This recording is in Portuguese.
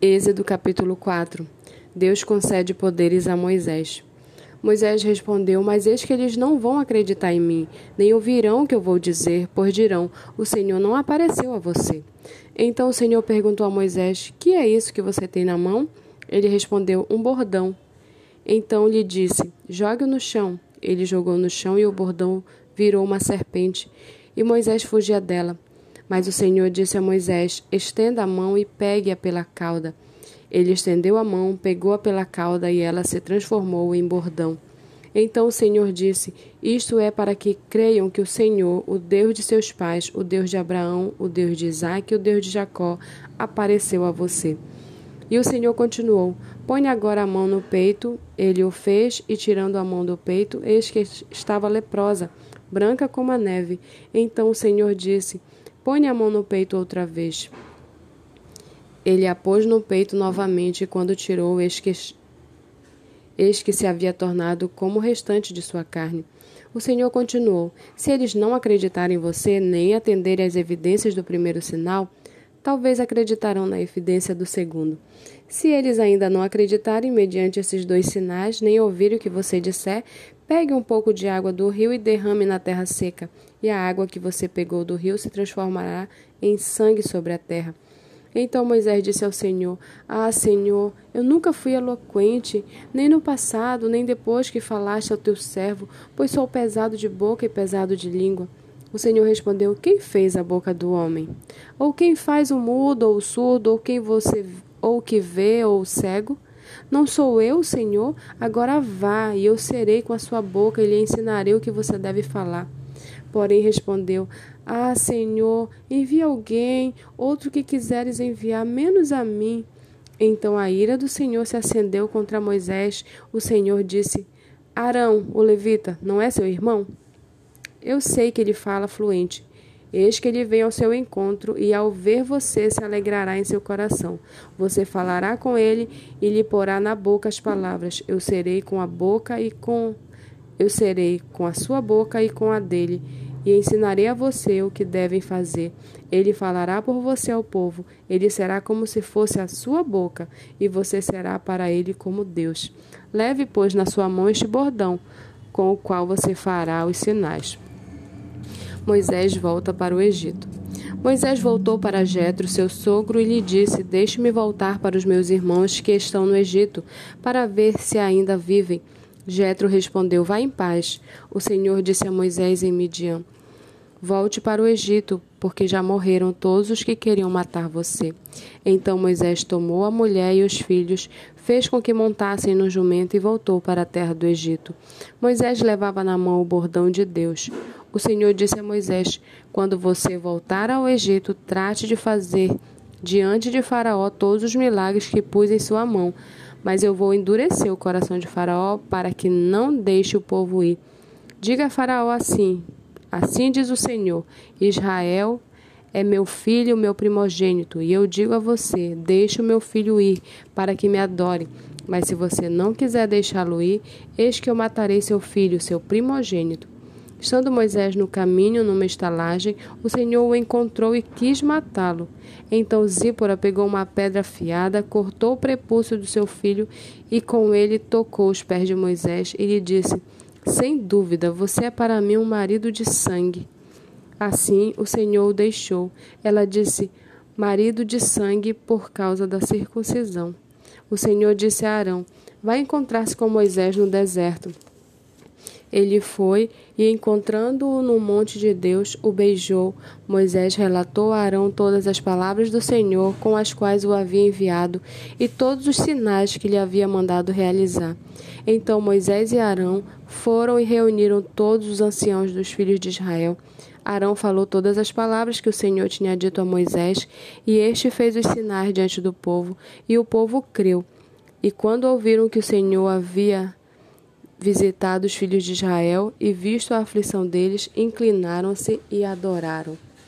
Êxodo capítulo 4 Deus concede poderes a Moisés. Moisés respondeu: Mas eis que eles não vão acreditar em mim, nem ouvirão o que eu vou dizer, pois dirão: O Senhor não apareceu a você. Então o Senhor perguntou a Moisés: Que é isso que você tem na mão? Ele respondeu: Um bordão. Então lhe disse: Jogue-o no chão. Ele jogou no chão e o bordão virou uma serpente, e Moisés fugia dela. Mas o Senhor disse a Moisés: Estenda a mão e pegue-a pela cauda. Ele estendeu a mão, pegou-a pela cauda e ela se transformou em bordão. Então o Senhor disse: Isto é para que creiam que o Senhor, o Deus de seus pais, o Deus de Abraão, o Deus de Isaque e o Deus de Jacó, apareceu a você. E o Senhor continuou: Põe agora a mão no peito. Ele o fez, e tirando a mão do peito, eis que estava leprosa, branca como a neve. Então o Senhor disse: Põe a mão no peito outra vez. Ele a pôs no peito novamente, e quando tirou, eis que, eis que se havia tornado como o restante de sua carne. O Senhor continuou: Se eles não acreditarem em você, nem atenderem às evidências do primeiro sinal, talvez acreditarão na evidência do segundo. Se eles ainda não acreditarem mediante esses dois sinais, nem ouvirem o que você disser, pegue um pouco de água do rio e derrame na terra seca, e a água que você pegou do rio se transformará em sangue sobre a terra. Então Moisés disse ao Senhor: Ah, Senhor, eu nunca fui eloquente, nem no passado, nem depois que falaste ao teu servo, pois sou pesado de boca e pesado de língua. O Senhor respondeu: Quem fez a boca do homem? Ou quem faz o mudo ou o surdo, ou quem você ou que vê ou o cego? Não sou eu, Senhor? Agora vá, e eu serei com a sua boca e lhe ensinarei o que você deve falar. Porém respondeu: Ah, Senhor, envia alguém, outro que quiseres enviar, menos a mim. Então a ira do Senhor se acendeu contra Moisés. O Senhor disse: Arão, o levita, não é seu irmão? Eu sei que ele fala fluente. Eis que ele vem ao seu encontro e ao ver você se alegrará em seu coração. Você falará com ele e lhe porá na boca as palavras: Eu serei com a boca e com eu serei com a sua boca e com a dele, e ensinarei a você o que devem fazer. Ele falará por você ao povo, ele será como se fosse a sua boca, e você será para ele como Deus. Leve, pois, na sua mão este bordão, com o qual você fará os sinais. Moisés volta para o Egito. Moisés voltou para Jetro, seu sogro, e lhe disse: Deixe-me voltar para os meus irmãos que estão no Egito, para ver se ainda vivem. Jetro respondeu: Vá em paz. O Senhor disse a Moisés em Midian: Volte para o Egito, porque já morreram todos os que queriam matar você. Então Moisés tomou a mulher e os filhos, fez com que montassem no jumento e voltou para a terra do Egito. Moisés levava na mão o bordão de Deus. O Senhor disse a Moisés: Quando você voltar ao Egito, trate de fazer diante de Faraó todos os milagres que pus em sua mão. Mas eu vou endurecer o coração de Faraó para que não deixe o povo ir. Diga a Faraó assim: Assim diz o Senhor: Israel é meu filho, meu primogênito, e eu digo a você: deixe o meu filho ir, para que me adore. Mas se você não quiser deixá-lo ir, eis que eu matarei seu filho, seu primogênito. Estando Moisés no caminho, numa estalagem, o Senhor o encontrou e quis matá-lo. Então Zípora pegou uma pedra afiada, cortou o prepúcio do seu filho e com ele tocou os pés de Moisés e lhe disse: Sem dúvida, você é para mim um marido de sangue. Assim o Senhor o deixou. Ela disse: Marido de sangue por causa da circuncisão. O Senhor disse a Arão: Vai encontrar-se com Moisés no deserto. Ele foi e, encontrando-o no monte de Deus, o beijou. Moisés relatou a Arão todas as palavras do Senhor com as quais o havia enviado e todos os sinais que lhe havia mandado realizar. Então Moisés e Arão foram e reuniram todos os anciãos dos filhos de Israel. Arão falou todas as palavras que o Senhor tinha dito a Moisés, e este fez os sinais diante do povo, e o povo creu. E quando ouviram que o Senhor havia visitado os filhos de Israel e visto a aflição deles, inclinaram-se e adoraram.